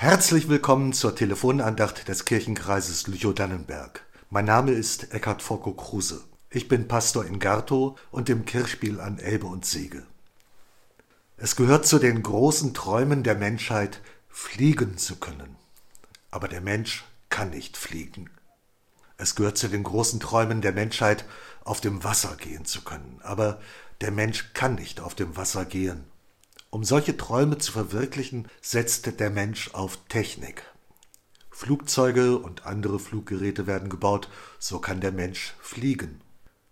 Herzlich willkommen zur Telefonandacht des Kirchenkreises Lüchow-Dannenberg. Mein Name ist Eckhard Focko Kruse. Ich bin Pastor in Gartow und im Kirchspiel an Elbe und Sege. Es gehört zu den großen Träumen der Menschheit, fliegen zu können. Aber der Mensch kann nicht fliegen. Es gehört zu den großen Träumen der Menschheit, auf dem Wasser gehen zu können. Aber der Mensch kann nicht auf dem Wasser gehen. Um solche Träume zu verwirklichen, setzte der Mensch auf Technik. Flugzeuge und andere Fluggeräte werden gebaut, so kann der Mensch fliegen.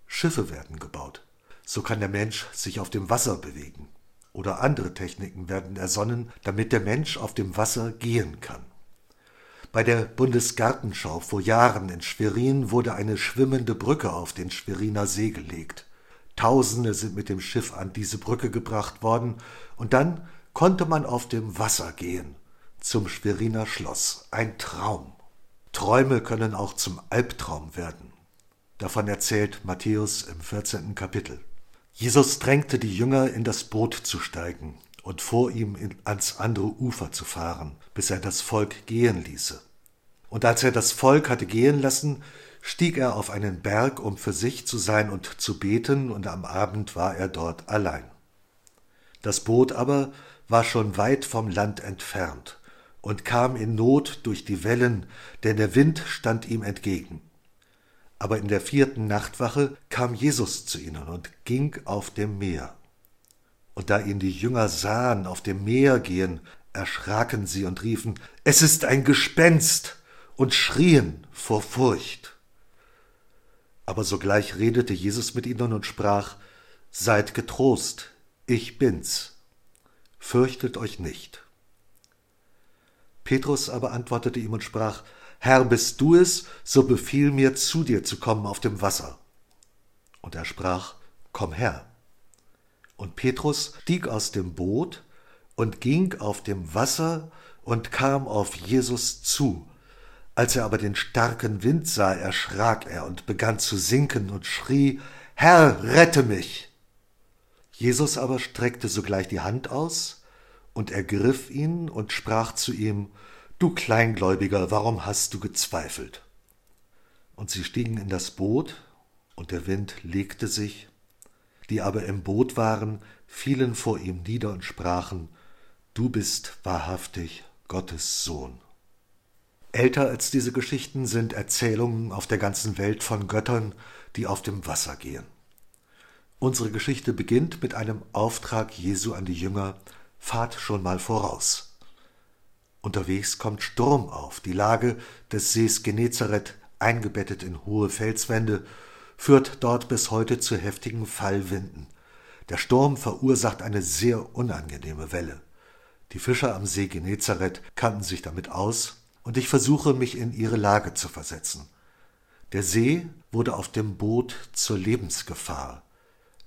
Schiffe werden gebaut, so kann der Mensch sich auf dem Wasser bewegen. Oder andere Techniken werden ersonnen, damit der Mensch auf dem Wasser gehen kann. Bei der Bundesgartenschau vor Jahren in Schwerin wurde eine schwimmende Brücke auf den Schweriner See gelegt. Tausende sind mit dem Schiff an diese Brücke gebracht worden, und dann konnte man auf dem Wasser gehen zum Schweriner Schloss. Ein Traum. Träume können auch zum Albtraum werden. Davon erzählt Matthäus im 14. Kapitel. Jesus drängte die Jünger, in das Boot zu steigen und vor ihm ans andere Ufer zu fahren, bis er das Volk gehen ließe. Und als er das Volk hatte gehen lassen, stieg er auf einen Berg, um für sich zu sein und zu beten, und am Abend war er dort allein. Das Boot aber war schon weit vom Land entfernt und kam in Not durch die Wellen, denn der Wind stand ihm entgegen. Aber in der vierten Nachtwache kam Jesus zu ihnen und ging auf dem Meer. Und da ihn die Jünger sahen auf dem Meer gehen, erschraken sie und riefen, Es ist ein Gespenst, und schrien vor Furcht. Aber sogleich redete Jesus mit ihnen und sprach, Seid getrost, ich bin's, fürchtet euch nicht. Petrus aber antwortete ihm und sprach, Herr, bist du es, so befiehl mir, zu dir zu kommen auf dem Wasser. Und er sprach, Komm her. Und Petrus stieg aus dem Boot und ging auf dem Wasser und kam auf Jesus zu, als er aber den starken Wind sah, erschrak er und begann zu sinken und schrie, Herr, rette mich! Jesus aber streckte sogleich die Hand aus und ergriff ihn und sprach zu ihm, Du Kleingläubiger, warum hast du gezweifelt? Und sie stiegen in das Boot, und der Wind legte sich, die aber im Boot waren, fielen vor ihm nieder und sprachen, Du bist wahrhaftig Gottes Sohn. Älter als diese Geschichten sind Erzählungen auf der ganzen Welt von Göttern, die auf dem Wasser gehen. Unsere Geschichte beginnt mit einem Auftrag Jesu an die Jünger, fahrt schon mal voraus. Unterwegs kommt Sturm auf, die Lage des Sees Genezareth, eingebettet in hohe Felswände, führt dort bis heute zu heftigen Fallwinden. Der Sturm verursacht eine sehr unangenehme Welle. Die Fischer am See Genezareth kannten sich damit aus und ich versuche mich in ihre Lage zu versetzen. Der See wurde auf dem Boot zur Lebensgefahr.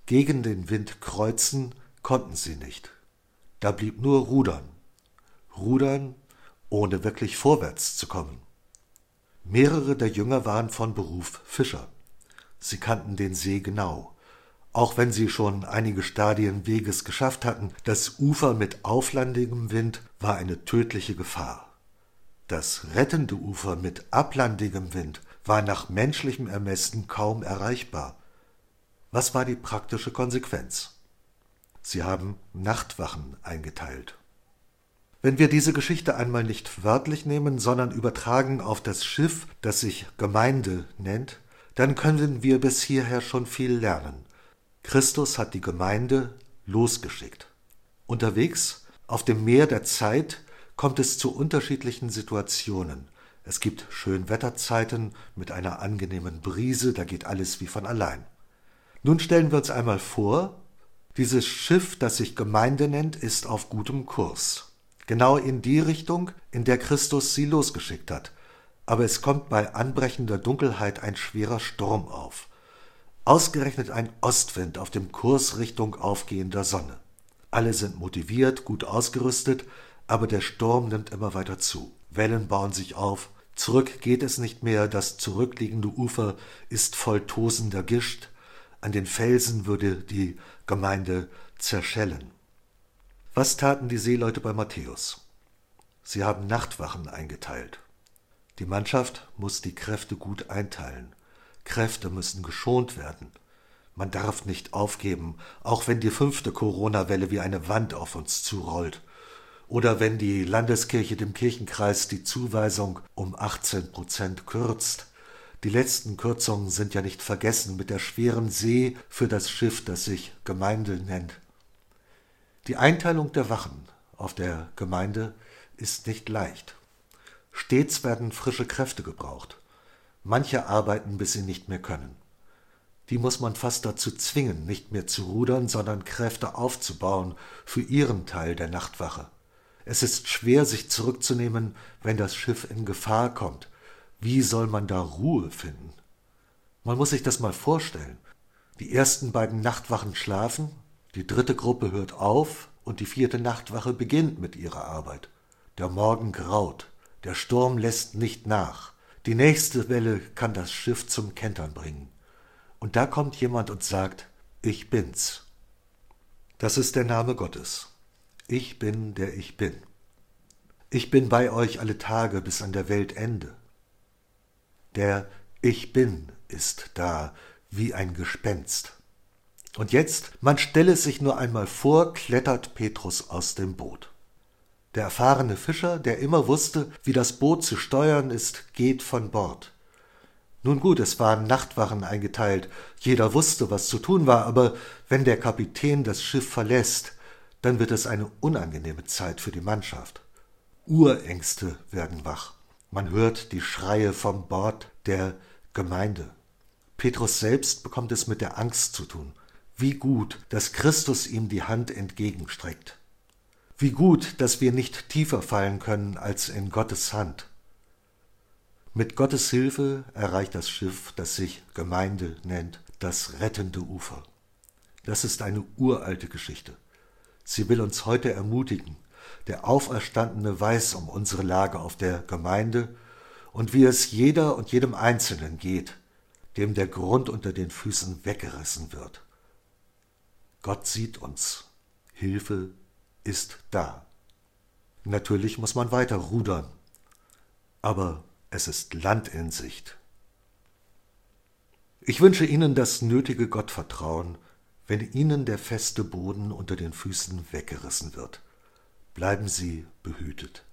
Gegen den Wind kreuzen konnten sie nicht. Da blieb nur Rudern. Rudern, ohne wirklich vorwärts zu kommen. Mehrere der Jünger waren von Beruf Fischer. Sie kannten den See genau. Auch wenn sie schon einige Stadien Weges geschafft hatten, das Ufer mit auflandigem Wind war eine tödliche Gefahr. Das rettende Ufer mit ablandigem Wind war nach menschlichem Ermessen kaum erreichbar. Was war die praktische Konsequenz? Sie haben Nachtwachen eingeteilt. Wenn wir diese Geschichte einmal nicht wörtlich nehmen, sondern übertragen auf das Schiff, das sich Gemeinde nennt, dann können wir bis hierher schon viel lernen. Christus hat die Gemeinde losgeschickt. Unterwegs auf dem Meer der Zeit kommt es zu unterschiedlichen Situationen. Es gibt Schönwetterzeiten mit einer angenehmen Brise, da geht alles wie von allein. Nun stellen wir uns einmal vor, dieses Schiff, das sich Gemeinde nennt, ist auf gutem Kurs. Genau in die Richtung, in der Christus sie losgeschickt hat. Aber es kommt bei anbrechender Dunkelheit ein schwerer Sturm auf. Ausgerechnet ein Ostwind auf dem Kurs Richtung aufgehender Sonne. Alle sind motiviert, gut ausgerüstet, aber der Sturm nimmt immer weiter zu. Wellen bauen sich auf, zurück geht es nicht mehr, das zurückliegende Ufer ist voll tosender Gischt, an den Felsen würde die Gemeinde zerschellen. Was taten die Seeleute bei Matthäus? Sie haben Nachtwachen eingeteilt. Die Mannschaft muss die Kräfte gut einteilen. Kräfte müssen geschont werden. Man darf nicht aufgeben, auch wenn die fünfte Corona-Welle wie eine Wand auf uns zurollt. Oder wenn die Landeskirche dem Kirchenkreis die Zuweisung um 18 Prozent kürzt. Die letzten Kürzungen sind ja nicht vergessen mit der schweren See für das Schiff, das sich Gemeinde nennt. Die Einteilung der Wachen auf der Gemeinde ist nicht leicht. Stets werden frische Kräfte gebraucht. Manche arbeiten, bis sie nicht mehr können. Die muss man fast dazu zwingen, nicht mehr zu rudern, sondern Kräfte aufzubauen für ihren Teil der Nachtwache. Es ist schwer, sich zurückzunehmen, wenn das Schiff in Gefahr kommt. Wie soll man da Ruhe finden? Man muss sich das mal vorstellen. Die ersten beiden Nachtwachen schlafen, die dritte Gruppe hört auf und die vierte Nachtwache beginnt mit ihrer Arbeit. Der Morgen graut, der Sturm lässt nicht nach. Die nächste Welle kann das Schiff zum Kentern bringen. Und da kommt jemand und sagt, ich bin's. Das ist der Name Gottes. Ich bin, der ich bin. Ich bin bei euch alle Tage bis an der Weltende. Der Ich bin ist da wie ein Gespenst. Und jetzt, man stelle es sich nur einmal vor, klettert Petrus aus dem Boot. Der erfahrene Fischer, der immer wusste, wie das Boot zu steuern ist, geht von Bord. Nun gut, es waren Nachtwachen eingeteilt, jeder wusste, was zu tun war, aber wenn der Kapitän das Schiff verlässt, dann wird es eine unangenehme Zeit für die Mannschaft. Urängste werden wach. Man hört die Schreie vom Bord der Gemeinde. Petrus selbst bekommt es mit der Angst zu tun. Wie gut, dass Christus ihm die Hand entgegenstreckt. Wie gut, dass wir nicht tiefer fallen können als in Gottes Hand. Mit Gottes Hilfe erreicht das Schiff, das sich Gemeinde nennt, das rettende Ufer. Das ist eine uralte Geschichte. Sie will uns heute ermutigen. Der Auferstandene weiß um unsere Lage auf der Gemeinde und wie es jeder und jedem Einzelnen geht, dem der Grund unter den Füßen weggerissen wird. Gott sieht uns. Hilfe ist da. Natürlich muss man weiter rudern, aber es ist Land in Sicht. Ich wünsche Ihnen das nötige Gottvertrauen, wenn Ihnen der feste Boden unter den Füßen weggerissen wird. Bleiben Sie behütet.